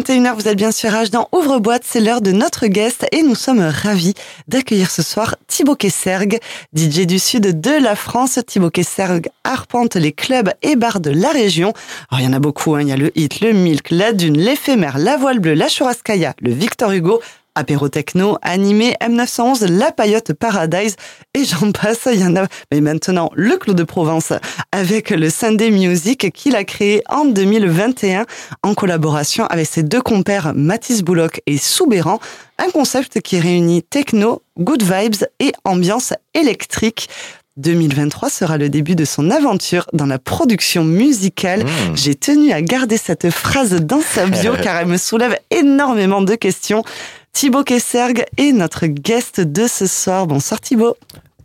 21h, vous êtes bien sûr H dans Ouvre-boîte, c'est l'heure de notre guest et nous sommes ravis d'accueillir ce soir Thibaut Kesserg, DJ du sud de la France. Thibaut Kesserg arpente les clubs et bars de la région. Alors il y en a beaucoup, hein. il y a le Hit, le Milk, la Dune, l'Éphémère, la Voile Bleue, la Churrascaia, le Victor Hugo, apéro techno, animé, M911, La Paillote Paradise, et j'en passe, il y en a. Mais maintenant, le Clos de Provence, avec le Sunday Music qu'il a créé en 2021, en collaboration avec ses deux compères Mathis Bouloc et Soubéran, un concept qui réunit techno, good vibes et ambiance électrique. 2023 sera le début de son aventure dans la production musicale. Mmh. J'ai tenu à garder cette phrase dans sa bio car elle me soulève énormément de questions. Thibaut Kesserg est notre guest de ce soir. Bonsoir Thibaut.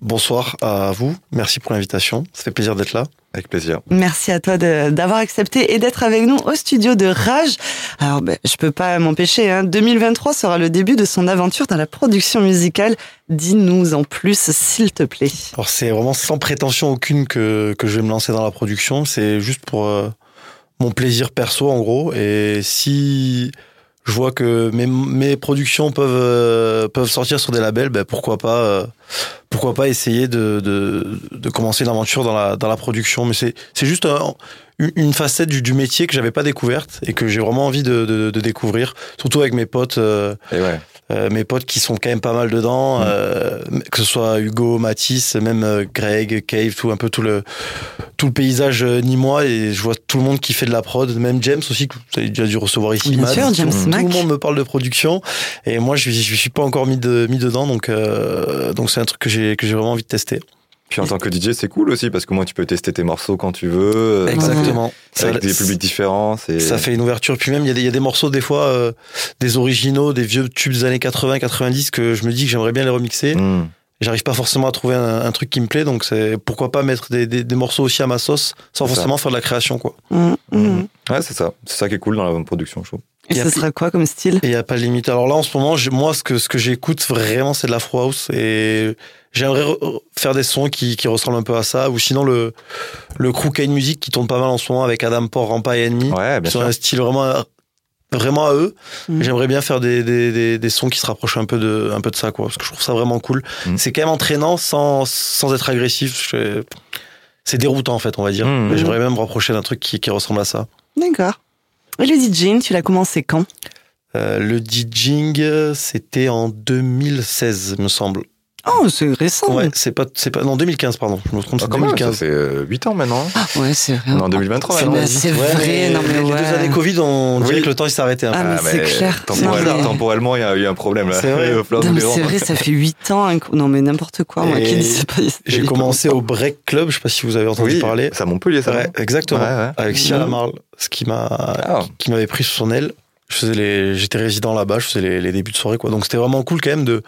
Bonsoir à vous. Merci pour l'invitation. Ça fait plaisir d'être là. Avec plaisir. Merci à toi d'avoir accepté et d'être avec nous au studio de Rage. Alors, ben, je peux pas m'empêcher. Hein. 2023 sera le début de son aventure dans la production musicale. Dis-nous en plus, s'il te plaît. Alors, c'est vraiment sans prétention aucune que, que je vais me lancer dans la production. C'est juste pour euh, mon plaisir perso, en gros. Et si je vois que mes, mes productions peuvent euh, peuvent sortir sur des labels, ben pourquoi pas euh, pourquoi pas essayer de, de, de commencer l'aventure dans la dans la production. Mais c'est c'est juste une facette du, métier que j'avais pas découverte et que j'ai vraiment envie de, de, découvrir, surtout avec mes potes. Euh. Euh, mes potes qui sont quand même pas mal dedans, mm. euh, que ce soit Hugo, Mathis, même euh, Greg, Cave, tout un peu tout le tout le paysage ni moi et je vois tout le monde qui fait de la prod, même James aussi que vous avez déjà dû recevoir ici. Bien sûr, James tout, Mac. tout le monde me parle de production et moi je je suis pas encore mis de, mis dedans donc donc c'est un truc que j'ai que j'ai vraiment envie de tester. Puis en tant que DJ, c'est cool aussi parce que moi, tu peux tester tes morceaux quand tu veux. euh, Exactement. Avec Ça- des publics différents. Ça fait une ouverture. Puis même, il y, a des- il y a des morceaux, des fois, euh, des originaux, des vieux tubes des années 80, 90, que je me dis que j'aimerais bien les remixer. Hmm. J'arrive pas forcément à trouver un, un truc qui me plaît, donc c'est pourquoi pas mettre des, des, des morceaux aussi à ma sauce, sans ça. forcément faire de la création, quoi. Mm, mm. Ouais, c'est ça. C'est ça qui est cool dans la production, je trouve. Et Il y a ce plus- sera quoi comme style? Il y a pas de limite. Alors là, en ce moment, moi, ce que, ce que j'écoute vraiment, c'est de l'afro house. Et j'aimerais re- faire des sons qui, qui ressemblent un peu à ça. Ou sinon, le, le crew Kane Music qui tourne pas mal en ce moment avec Adam Port, Rampa et Enemy. Ouais, bien Sur sûr. un style vraiment, vraiment à eux. Mhm. J'aimerais bien faire des, des, des, des sons qui se rapprochent un peu de, un peu de ça, quoi. Parce que je trouve ça vraiment cool. Mhm. C'est quand même entraînant sans, sans être agressif. C'est déroutant, en fait, on va dire. Mais j'aimerais même me rapprocher d'un truc qui, qui ressemble à ça. D'accord. Le DJing, tu l'as commencé quand? Euh, le DJing, c'était en 2016, me semble. Oh, c'est récent. Ouais, c'est pas, c'est pas, non, 2015, pardon. Je me trompe, Ah, c'est quand même, ça 2015. fait euh, 8 ans maintenant. Ah, ouais, c'est vrai. En 2023 C'est maintenant. vrai, c'est Ouais, non, mais les ouais. deux années Covid, on dirait Oui. que le temps il s'est arrêté un peu. Ah, mais c'est clair. Temporellement, il y a eu un problème là. C'est vrai. C'est vrai, ça fait 8 ans. hein, Non, mais n'importe quoi. Moi, qui c'est pas. J'ai commencé au Break Club, je sais pas si vous avez entendu parler. c'est à Montpellier, ça. Exactement. Avec Sia Mhm. Lamarle, ce qui m'a, Ah. qui m'avait pris sous son aile. Je faisais les, j'étais résident là-bas, je faisais les, les débuts de soirée, quoi. Donc c'était vraiment cool quand même de,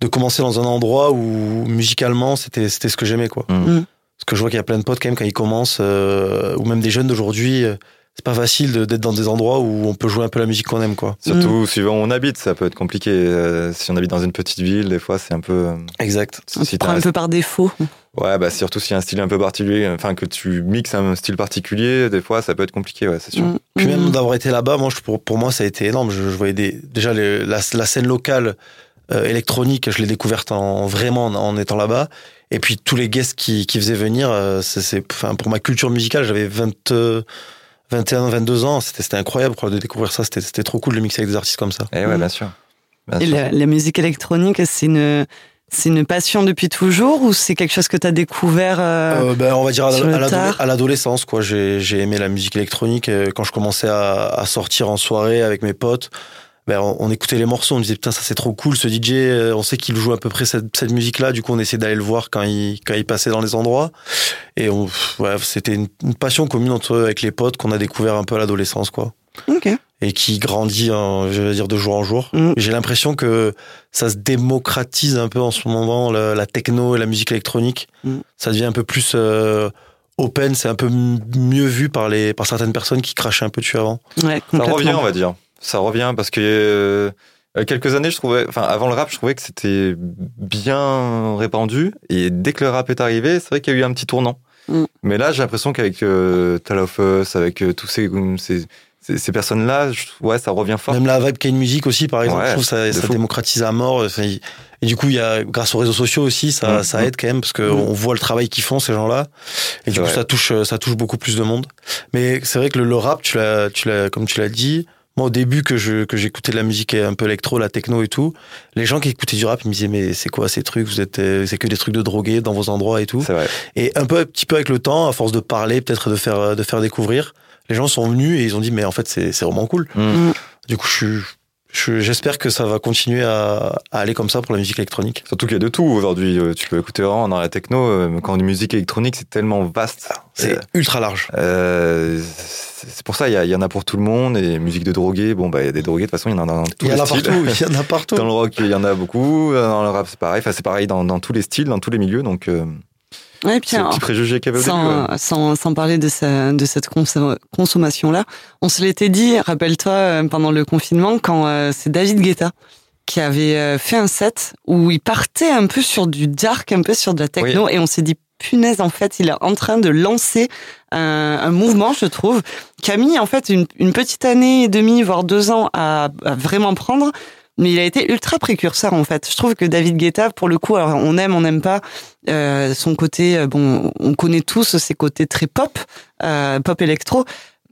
de commencer dans un endroit où musicalement c'était, c'était ce que j'aimais, quoi. Mhm. Parce que je vois qu'il y a plein de potes quand même quand ils commencent, euh, ou même des jeunes d'aujourd'hui, euh, c'est pas facile de- d'être dans des endroits où on peut jouer un peu la musique qu'on aime, quoi. Surtout suivant où on habite, ça peut être compliqué. Euh, si on habite dans une petite ville, des fois, c'est un peu. Exact. On si prend t'as un peu par défaut. Ouais, bah surtout s'il y a un style un peu particulier, enfin que tu mixes un style particulier, des fois ça peut être compliqué, ouais, c'est sûr. Mm, Puis mm. même d'avoir été là-bas, moi, je- pour, pour moi, ça a été énorme. Je, je voyais des, déjà les- la, la scène locale euh, électronique, je l'ai découverte en vraiment en, en étant là-bas. Et puis tous les guests qui, qui faisaient venir, euh, c'est, c'est- enfin, pour ma culture musicale, j'avais 20, euh, 21, 22 ans. C'était, c'était incroyable quoi, de découvrir ça. C'était, c'était trop cool de mixer avec des artistes comme ça. Et ouais, Mm. bien sûr. Bien Et sûr. la, la musique électronique, c'est une, c'est une passion depuis toujours ou c'est quelque chose que tu as découvert euh, Euh, ben, on va dire à, l'adolescence, quoi. J'ai, j'ai aimé la musique électronique euh, quand je commençais à, à sortir en soirée avec mes potes. Ben, on, on écoutait les morceaux, on disait putain ça c'est trop cool ce DJ, euh, on sait qu'il joue à peu près cette, cette musique-là, du coup on essayait d'aller le voir quand il quand il passait dans les endroits et on, ouais, c'était une, une passion commune entre avec les potes qu'on a découvert un peu à l'adolescence quoi et qui grandit en, je vais dire de jour en jour. Mm. J'ai l'impression que ça se démocratise un peu en ce moment la, la techno et la musique électronique. Mm. Ça devient un peu plus euh, open, c'est un peu mieux vu par les par certaines personnes qui crachaient un peu dessus avant. Ouais, Ça revient, on va dire. Ça revient parce que euh, quelques années, je trouvais, enfin avant le rap, je trouvais que c'était bien répandu. Et dès que le rap est arrivé, c'est vrai qu'il y a eu un petit tournant. Mm. Mais là, j'ai l'impression qu'avec euh, Tale of Us, avec euh, tous ces, ces, ces, ces personnes-là, ouais, ça revient fort. Même la vibe Kane Music aussi, par exemple, Ouais, je trouve ça, ça démocratise à mort. Et du coup, il y a, grâce aux réseaux sociaux aussi, ça, Mm, ça aide quand même parce que Mm. voit le travail qu'ils font ces gens-là. Et du coup, ça touche, ça touche beaucoup plus de monde. Mais c'est vrai que le, le rap, tu l'as, tu l'as, comme tu l'as dit. Moi, au début que je que j'écoutais de la musique un peu électro, la techno et tout, les gens qui écoutaient du rap, ils me disaient mais c'est quoi ces trucs? Vous êtes, euh, c'est que des trucs de drogués dans vos endroits et tout. C'est vrai. Et un peu, un petit peu avec le temps, à force de parler, peut-être de faire, de faire découvrir, les gens sont venus et ils ont dit mais en fait c'est, c'est vraiment cool. Mm. Du coup, je suis, j'espère que ça va continuer à, à aller comme ça pour la musique électronique. Surtout qu'il y a de tout aujourd'hui. Euh, Tu peux écouter vraiment dans la techno. euh, Quand dit musique électronique, c'est tellement vaste. C'est Euh, ultra large. euh, c'est pour ça, il y, y en a pour tout le monde. Et musique de drogué, bon, bah, il y a des drogués, de toute façon, il y en a dans tous y les a styles. partout. Il y en a partout. Dans le rock, il y en a beaucoup. Dans le rap, c'est pareil. Enfin, c'est pareil dans, dans tous les styles, dans tous les milieux. Donc, euh, Ouais, puis, alors, petit préjugé qu'il y avait au début. sans, ouais. sans, sans parler de, sa- de cette conso- consommation-là, on se l'était dit, rappelle-toi, euh, pendant le confinement, quand euh, c'est David Guetta qui avait euh, fait un set où il partait un peu sur du dark, un peu sur de la techno, et on s'est dit, punaise, en fait, il est en train de lancer un, un mouvement, je trouve, qui a mis en fait une, une petite année et demie, voire deux ans à, à vraiment prendre. Mais il a été ultra précurseur en fait. Je trouve que David Guetta, pour le coup, alors on aime, on n'aime pas euh, son côté. euh, Bon, on connaît tous ses côtés très pop, euh, pop électro.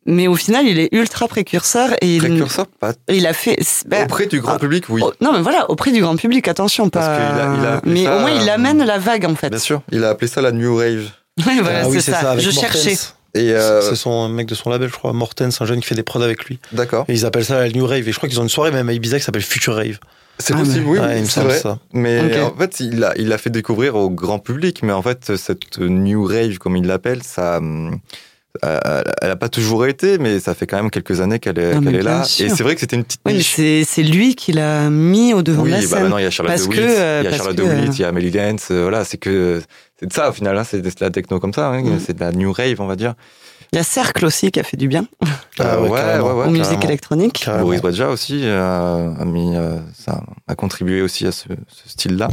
Mais au final, il est ultra précurseur et il, Précurseur, pas et il a fait. ben, auprès du grand ah, public, oui. oh, non, mais voilà, auprès du grand public, attention, Parce pas. qu'il a- il a mais ça, au moins, il euh, amène la vague en fait. Bien sûr. Il a appelé ça la New Rave. Ouais, voilà, Ah oui, c'est ça. avec Je Mortens. cherchais. Et euh, C'est son mec de son label, je crois, Mortens, un jeune qui fait des prods avec lui. d'accord. Et ils appellent ça la New Rave. Et je crois qu'ils ont une soirée même à Ibiza qui s'appelle Future Rave. C'est Ah, possible, mais- oui, Ouais, oui, il me c'est semble vrai. ça. Mais en fait, il a, il a fait découvrir au grand public. Mais en fait, cette new rave, comme il l'appelle, ça, hum, elle a pas toujours été, mais ça fait quand même quelques années qu'elle est, là. sûr. Et c'est vrai que c'était une petite Oui, mais niche. c'est c'est lui qui l'a mis au devant Oui, de la bah scène. maintenant il y a Charlotte Parce de que, Witt, euh, il y a Charlotte que, de Witt, euh, il y a Amelie Dance, euh, voilà, c'est que c'est de ça au final, hein, c'est de la techno comme ça, hein, Mm. c'est de la new rave, on va dire. Il y a Cercle aussi qui a fait du bien Ah ouais, carrément. aux musiques carrément. électroniques. Carrément. Boris Wadja aussi euh, a mis, euh, ça a contribué aussi à ce, ce style-là.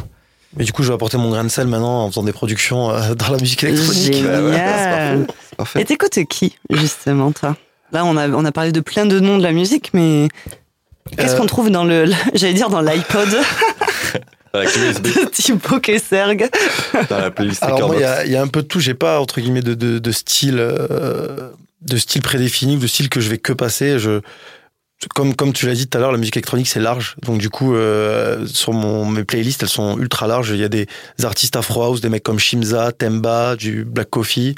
Mais du coup, je vais apporter mon grain de sel maintenant en faisant des productions euh, dans la musique électronique. Génial. Ouais, ouais, c'est parfait. Et t'écoutes qui, justement, toi? Là, on a, on a parlé de plein de noms de la musique, mais qu'est-ce Euh, qu'on trouve dans le, j'allais dire dans l'iPod? Dans la clé USB, de Thibaut Kesserg dans la playlist Alors moi, il y, a- il y a un peu de tout. J'ai pas entre guillemets de, de, de style, euh, de style prédéfini, ou de style que je vais que passer. Je, comme comme tu l'as dit tout à l'heure, la musique électronique c'est large. Donc du coup, euh, sur mon mes playlists, elles sont ultra larges. Il y a des artistes afro house, des mecs comme Shimza, Temba, du Black Coffee.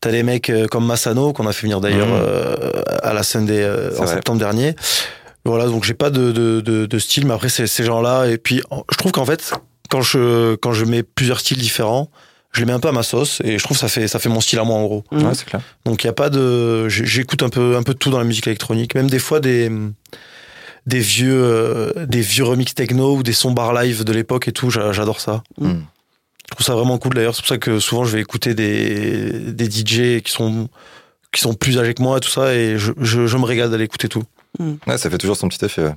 T'as des mecs euh, comme Masano qu'on a fait venir d'ailleurs Mhm. euh, à la Sunday euh, en vrai. septembre dernier. Voilà, donc j'ai pas de, de, de, de style, mais après c'est ces gens-là. Et puis je trouve qu'en fait, quand je quand je mets plusieurs styles différents, je les mets un peu à ma sauce et je trouve que ça fait ça fait mon style à moi en gros. Mm. Ouais, c'est clair. Donc il y a pas de j'écoute un peu un peu de tout dans la musique électronique, même des fois des des vieux euh, des vieux remix techno ou des sons bar live de l'époque et tout, j'a- j'adore ça. Mm. Mm. Je trouve ça vraiment cool d'ailleurs, c'est pour ça que souvent je vais écouter des des DJ qui sont qui sont plus âgés que moi et tout ça et je, je, je me régale d'aller écouter tout. Ouais, ça fait toujours son petit effet, ouais.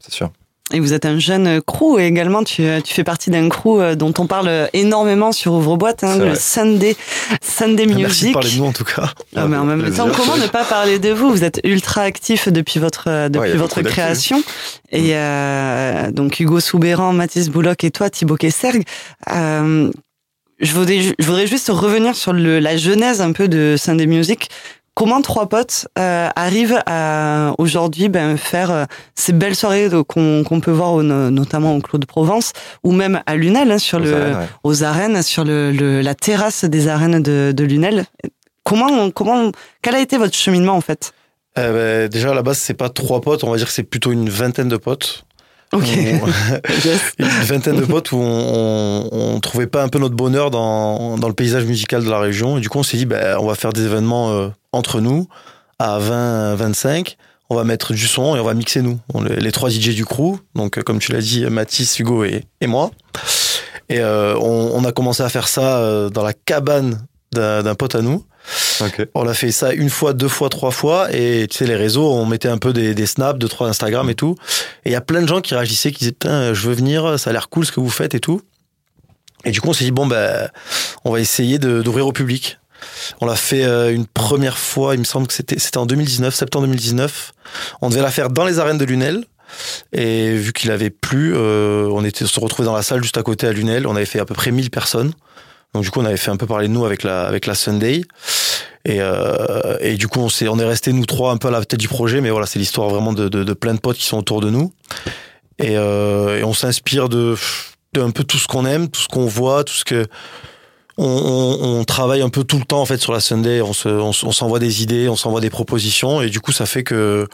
c'est sûr. Et vous êtes un jeune crew et également tu, tu fais partie d'un crew euh, dont on parle énormément sur Ouvre-Boîte, hein, le. Sunday, Sunday Merci de Music. parler de nous en tout cas. Ah, mais en même Plaisir. temps, comment ne pas parler de vous? Vous êtes ultra actif depuis votre euh, depuis Ouais, votre création. Et euh, donc Hugo Soubéran, Mathis Bouloc et toi, Thibaut Kesserg. Euh, je voudrais je voudrais juste revenir sur le, la genèse un peu de Sunday Music. Comment trois potes euh, arrivent à aujourd'hui ben, faire euh, ces belles soirées qu'on peut voir au- notamment au Clos de Provence ou même à Lunel hein, sur Aux le arènes, ouais. aux arènes, sur le, le- la terrasse des arènes de, de Lunel. Comment, comment, quel a été votre cheminement en fait? Euh, bah, déjà à la base c'est pas trois potes, on va dire que c'est plutôt une vingtaine de potes. Yes. une vingtaine de potes où on, on, on trouvait pas un peu notre bonheur dans, dans le paysage musical de la région. Et du coup, on s'est dit, ben, on va faire des événements euh, entre nous à 20, 25. On va mettre du son et on va mixer nous. On, les, les trois DJ du crew. Donc, euh, comme tu l'as dit, Mathis, Hugo et, et moi. Et euh, on, on a commencé à faire ça euh, dans la cabane d'un d'un pote à nous. On a fait ça une fois, deux fois, trois fois. Et tu sais, les réseaux, on mettait un peu des, snaps, deux, trois Instagram et tout. Et il y a plein de gens qui réagissaient, qui disaient, je veux venir, ça a l'air cool ce que vous faites et tout. Et du coup, on s'est dit, bon, ben, on va essayer d'ouvrir au public. On l'a fait euh, une première fois, il me semble que c'était en 2019, septembre 2019. On devait la faire dans les arènes de Lunel. Et vu qu'il avait plu, euh, on était se retrouvé dans la salle juste à côté à Lunel. On avait fait à peu près 1000 personnes. Donc du coup, on avait fait un peu parler de nous avec la avec la Sunday. Et, euh, et du coup, on s'est on est resté nous trois un peu à la tête du projet. Mais voilà, c'est l'histoire vraiment de, de, de plein de potes qui sont autour de nous. Et, euh, et on s'inspire de, de un peu tout ce qu'on aime, tout ce qu'on voit, tout ce que on, on, on, travaille un peu tout le temps en fait sur la Sunday. On se, on, s'envoie des idées, on s'envoie des propositions, et du coup, ça fait que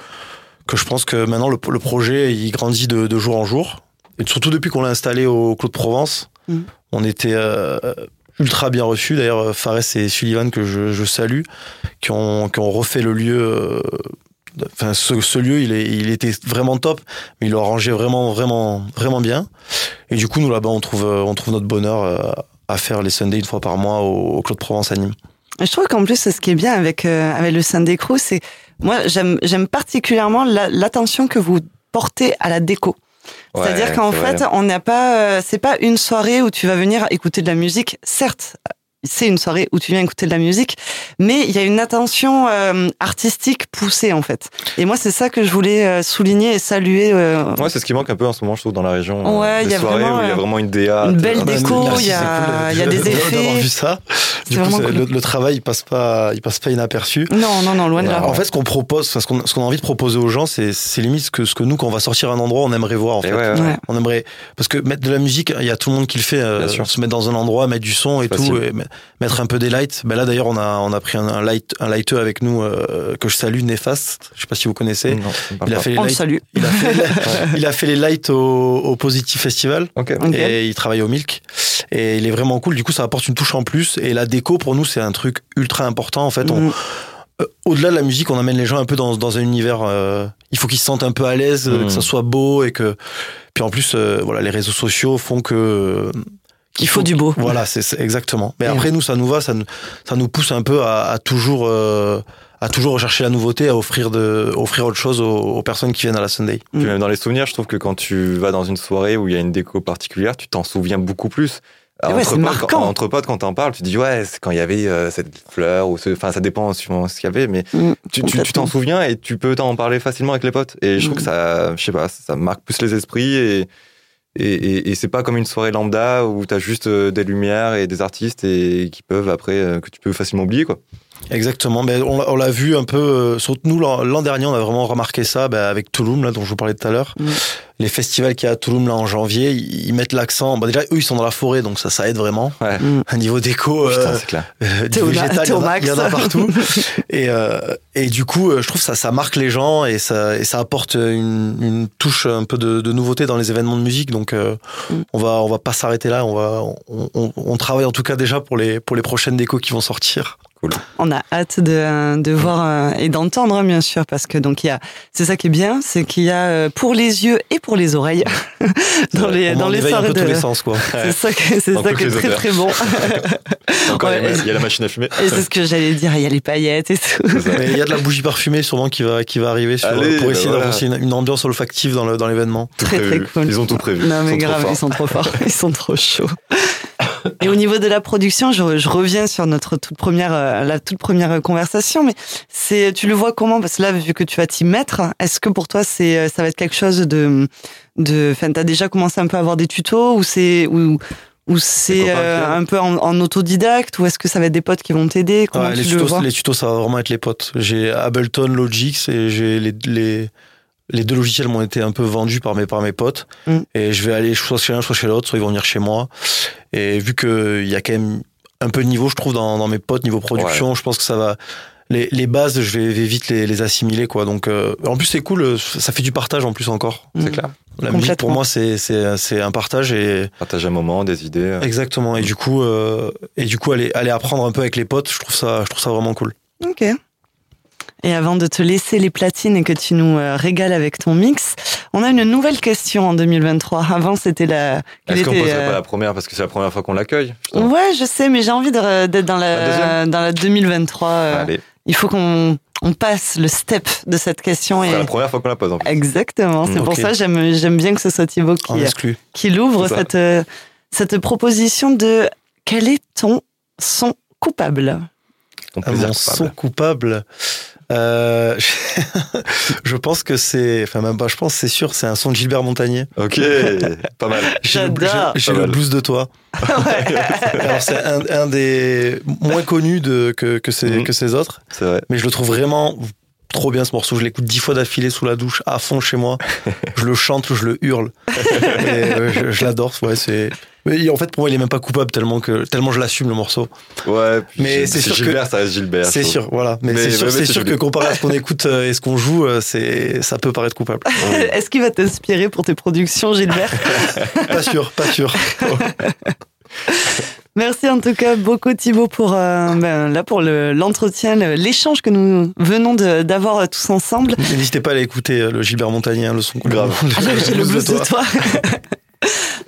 que je pense que maintenant le, le projet il grandit de, de, jour en jour. Et surtout depuis qu'on l'a installé au Clos de Provence, mmh. on était euh, ultra bien reçus. D'ailleurs, Fares et Sullivan que je, salue, qui ont, qui ont refait le lieu. Euh, enfin, ce, ce, lieu, il, est, il était vraiment top, mais il l'a rangé vraiment, vraiment, vraiment bien. Et du coup, nous là-bas, on trouve, on trouve notre bonheur euh, à faire les Sundays une fois par mois au, au Clos de Provence à Nîmes. Je trouve qu'en plus, ce qui est bien avec euh, avec le Sunday Crew, c'est moi j'aime particulièrement l'attention que vous portez à la déco. Ouais, C'est-à-dire qu'en fait, vrai. on n'a pas, euh, c'est pas une soirée où tu vas venir écouter de la musique. Certes, c'est une soirée où tu viens écouter de la musique, mais il y a une attention euh, artistique poussée en fait. Et moi, c'est ça que je voulais euh, souligner et saluer. Euh... Ouais, c'est ce qui manque un peu en ce moment, je trouve, dans la région. Ouais, il y a vraiment, où il y a vraiment une DA, une belle déco, il y a, il y a des effets. D'avoir vu ça. Du coup, cool. le, le, travail, il passe pas, il passe pas inaperçu. Non, non, non, loin de là. En fait, ce qu'on propose, ce qu'on, ce qu'on a envie de proposer aux gens, c'est, c'est limite ce que, ce que nous, quand on va sortir à un endroit, on aimerait voir. En fait, ouais, ouais. on aimerait, parce que mettre de la musique, il y a tout le monde qui le fait. Euh, se mettre dans un endroit, mettre du son et tout, et mettre un peu des lights. Ben là d'ailleurs on a on a pris un, un light un lighter avec nous euh, que je salue Néfaste. Je sais pas si vous connaissez. Non, il a fait les lights, salue. Il a fait, il a fait les lights au, au Positive Festival. Okay. Et il travaille au Milk. Et il est vraiment cool. Du coup ça apporte une touche en plus. Et la déco pour nous c'est un truc ultra important. En fait on Mm. euh, au-delà de la musique, on amène les gens un peu dans, dans un univers. Euh, il faut qu'ils se sentent un peu à l'aise, Mm. que ça soit beau et que. Puis en plus, euh, voilà, les réseaux sociaux font que il faut du beau. Voilà, c'est exactement. Mais après, nous, ça nous va, ça nous, ça nous pousse un peu à, à toujours, euh, à toujours rechercher la nouveauté, à offrir de, offrir autre chose aux, aux personnes qui viennent à la Sunday. Puis même dans les souvenirs, je trouve que quand tu vas dans une soirée où il y a une déco particulière, tu t'en souviens beaucoup plus. Ouais, entre, potes, entre potes, quand t'en parles, tu dis ouais, c'est quand il y avait euh, cette fleur ou ce, enfin ça dépend suivant ce qu'il y avait, mais Mm, tu tu tu t'en souviens et tu peux t'en parler facilement avec les potes. Et je trouve Mm. que ça, je sais pas, ça marque plus les esprits et et, et, et c'est pas comme une soirée lambda où t'as juste euh, des lumières et des artistes et qui peuvent après euh, que tu peux facilement oublier quoi. Exactement, mais on, l'a- on l'a vu un peu, euh, surtout nous l'an l'an dernier, on a vraiment remarqué ça bah, avec Touloum, là, dont je vous parlais tout à l'heure. Mm. Les festivals qu'il y a à Touloum là en janvier, ils, ils mettent l'accent. Bah, déjà, eux, ils sont dans la forêt, donc ça, ça aide vraiment. Ouais. Mm. Un niveau déco, Putain, euh, c'est clair. euh, du T'es au- végétal, t'es il y, au en a, max. il y en a partout. et, euh, et du coup, euh, je trouve ça, ça marque les gens et ça, et ça apporte une, une touche un peu de, de nouveauté dans les événements de musique. Donc, euh, Mm. on va, on va pas s'arrêter là. On va, on, on, on travaille en tout cas déjà pour les, pour les prochaines décos qui vont sortir. On a hâte de, de voir euh, et d'entendre hein, bien sûr parce que donc il y a c'est ça qui est bien c'est qu'il y a euh, pour les yeux et pour les oreilles dans les on dans les soirées de tous les sens, quoi. c'est ça que- c'est ça qui est très odeurs. très bon Encore, il y a Ouais. la- il y a la machine à fumer. et c'est ce que j'allais dire il y a les paillettes et tout il y a de la bougie parfumée sûrement qui va, qui va arriver sur, Allez, pour bah essayer voilà. d'avoir aussi une, une ambiance olfactive dans le- dans l'événement. Très, très cool. Ils ont tout prévu. Non mais Ils grave, ils sont trop forts, ils sont trop chauds. Et au niveau de la production, je, je reviens sur notre toute première, euh, la toute première conversation, mais c'est, tu le vois comment? Parce que là, vu que tu vas t'y mettre, est-ce que pour toi, c'est, euh, ça va être quelque chose de, de, enfin, t'as déjà commencé un peu à avoir des tutos ou c'est, ou, ou c'est euh, un peu en, en autodidacte ou est-ce que ça va être des potes qui vont t'aider? Tu les, le les tutos, ça va vraiment être les potes. J'ai Ableton, Logix et j'ai les, les, les deux logiciels m'ont été un peu vendus par mes, par mes potes. Mm. Et je vais aller soit chez l'un, soit chez l'autre, soit ils vont venir chez moi. Et vu qu'il y a quand même un peu de niveau, je trouve, dans, dans mes potes, niveau production, je pense que ça va. Les, les bases, je vais, vais vite les, les assimiler, quoi. Donc, euh, en plus, c'est cool, euh, ça fait du partage en plus encore. C'est Mm. clair. La musique, pour moi, c'est, c'est, c'est un partage et Partage un moment, des idées. exactement. Et du coup, euh, et du coup, aller, aller apprendre un peu avec les potes, je trouve ça, je trouve ça vraiment cool. Ok. Et avant de te laisser les platines et que tu nous euh, régales avec ton mix, on a une nouvelle question en 2023. Avant, c'était la. Est-ce qu'on était, poserait euh, pas la première parce que c'est la première fois qu'on l'accueille Ouais, je sais, mais j'ai envie de- d'être dans La la, deuxième? dans la 2023. euh, Allez, il faut qu'on on passe le step de cette question. Et... c'est la première fois qu'on la pose en plus. Exactement. C'est Mm, pour ok. ça j'aime j'aime bien que ce soit Thibaut qui, qui l'ouvre cette euh, cette proposition de quel est ton son coupable? Ton Ah, mon coupable. son coupable. Euh, je pense que c'est, enfin même pas, je pense c'est sûr, c'est un son de Gilbert Montagnier. Ok, pas mal. J'ai le- J'adore. j'ai- le blues de toi. Alors c'est un, un des moins connus de, que, que, ces, Mhm. que ces autres, C'est vrai. mais je le trouve vraiment trop bien ce morceau. Je l'écoute dix fois d'affilée sous la douche, à fond chez moi. je le chante, je le hurle. Et, euh, je je l'adore. Ouais, c'est. Mais en fait, pour moi, il est même pas coupable tellement que tellement je l'assume le morceau. Ouais, Mais c'est sûr que- Gilbert, ça reste Gilbert. C'est sûr, voilà. Mais, Mais- c'est sûr, mais que comparé à ce qu'on écoute euh, et ce qu'on joue, euh, c'est ça peut paraître coupable. Est-ce qu'il va t'inspirer pour tes productions, Gilbert Pas sûr, pas sûr. Merci en tout cas beaucoup Thibaut pour euh, ben, là pour le- l'entretien, le- l'échange que nous venons de- d'avoir tous ensemble. N'hésitez pas à aller écouter le Gilbert Montagnier, le son Grave. Ah, j'ai- j'ai le blues de toi.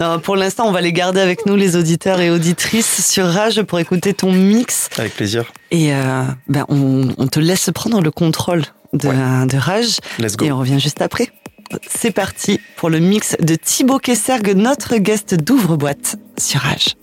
Non, pour l'instant, on va les garder avec nous, les auditeurs et auditrices, sur Rage pour écouter ton mix. Avec plaisir. Et euh, ben, on, on te laisse prendre le contrôle de, de Rage. Let's go. Et on revient juste après. C'est parti pour le mix de Thibaut Kessergue, notre guest d'ouvre-boîte sur Rage.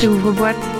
C'est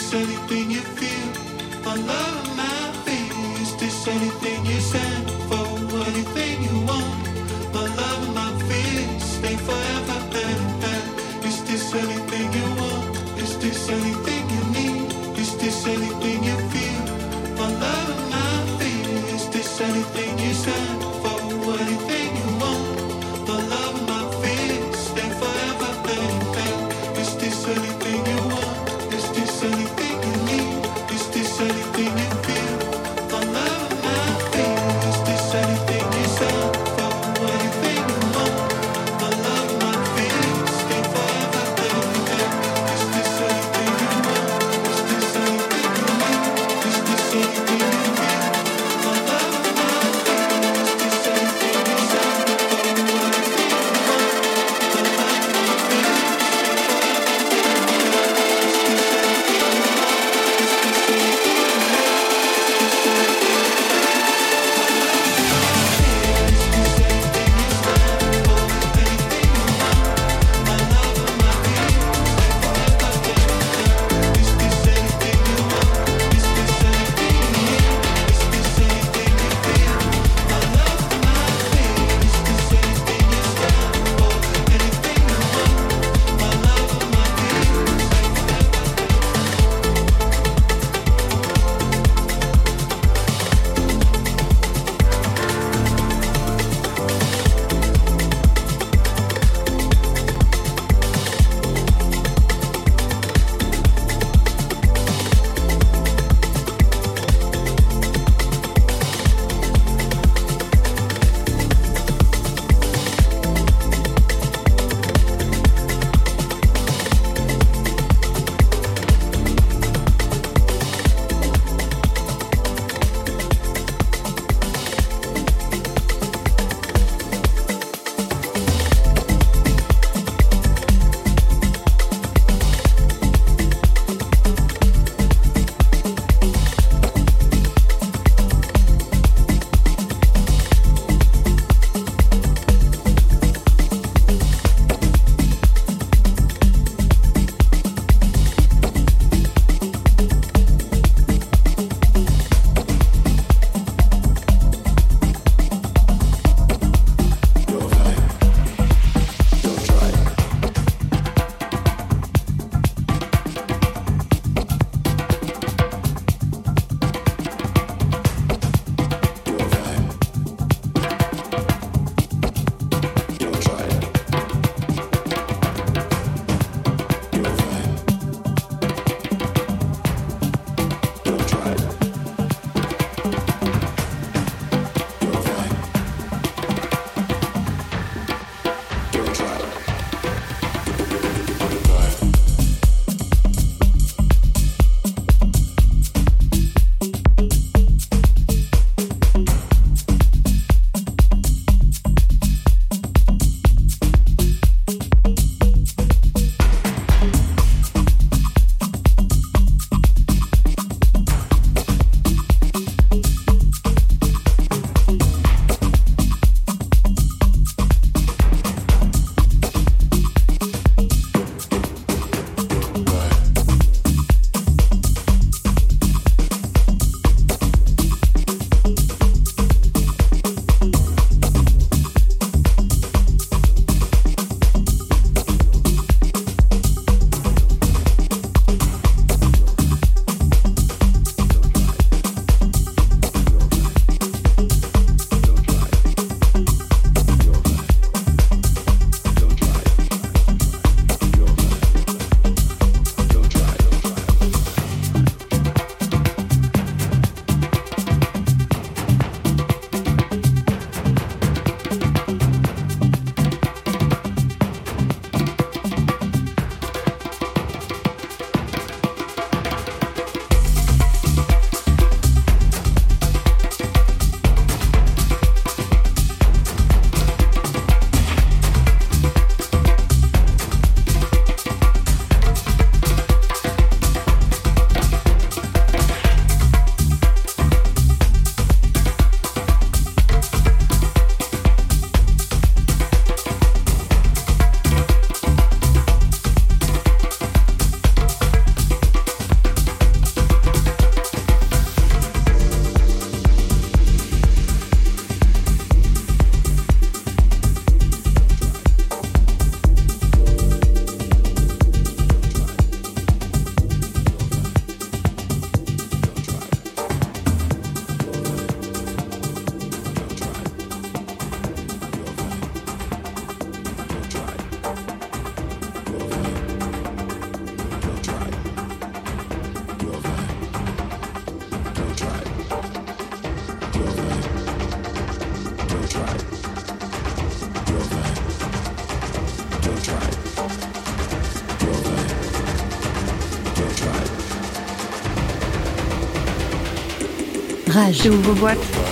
this anything you feel? My love, my is this anything you for? Anything you want? My love and my forever. Is this anything you want? Is this anything you need? Is this anything you feel? My love and my is this anything you Rage. Ouvre boîte.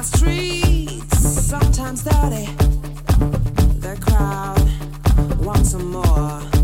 Sometimes dirty, the crowd wants some more.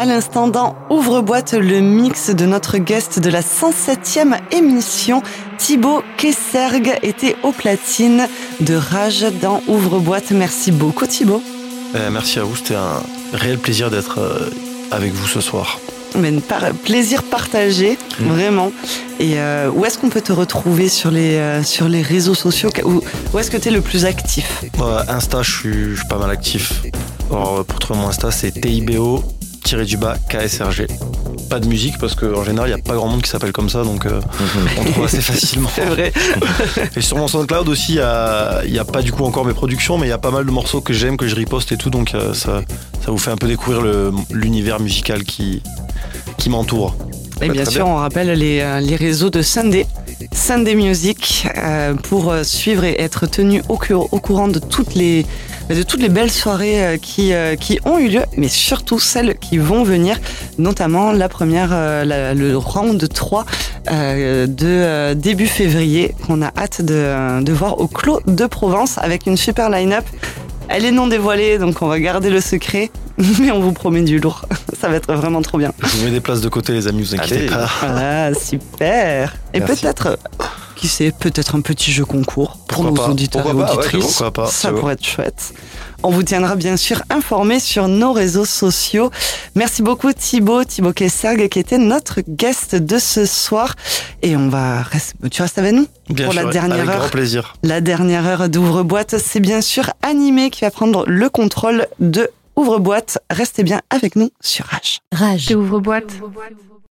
À l'instant dans Ouvre-boîte, le mix de notre guest de la 107e émission, Thibaut Kesserg, était au platine de Rage dans Ouvre-boîte. Merci beaucoup Thibaut. Euh, merci à vous, c'était un réel plaisir d'être euh, avec vous ce soir. Mais par plaisir partagé, mmh. vraiment. Et euh, où est-ce qu'on peut te retrouver sur les, euh, sur les réseaux sociaux? Où, où est-ce que tu es le plus actif? Insta, je suis, je suis, pas mal actif. Alors, pour trouver mon Insta, c'est TIBO du bas KSRG. Pas de musique parce qu'en général il n'y a pas grand monde qui s'appelle comme ça donc euh, on trouve assez facilement. C'est vrai. et sur mon SoundCloud aussi il n'y a, pas du coup encore mes productions mais il y a pas mal de morceaux que j'aime, que je riposte et tout donc euh, ça, ça vous fait un peu découvrir l'univers musical qui, qui m'entoure. Et bien sûr, on rappelle les, euh, les, réseaux de Sunday, Sunday Music, pour suivre et être tenu au, au courant de toutes les, de toutes les belles soirées euh, qui, euh, qui ont eu lieu, mais surtout celles qui vont venir, notamment la première, euh, le round 3 de début février, qu'on a hâte de, de voir au Clos de Provence avec une super line-up. Elle est non dévoilée, donc on va garder le secret, mais on vous promet du lourd. Ça va être vraiment trop bien. Je vous mets des places de côté, les amis, vous inquiétez pas. Ah, super. Et peut-être qui sait, peut-être un petit jeu concours pour nos auditeurs et auditrices. Ça pourrait être chouette. On vous tiendra bien sûr informé sur nos réseaux sociaux. Merci beaucoup Thibaut, Thibaut Kesserg qui était notre guest de ce soir. Et on va tu restes avec nous bien pour la dernière avec Grand plaisir. La dernière heure d'ouvre-boîte, c'est bien sûr Animé qui va prendre le contrôle de ouvre-boîte. Restez bien avec nous sur Rage. Rage. Ouvre-boîte.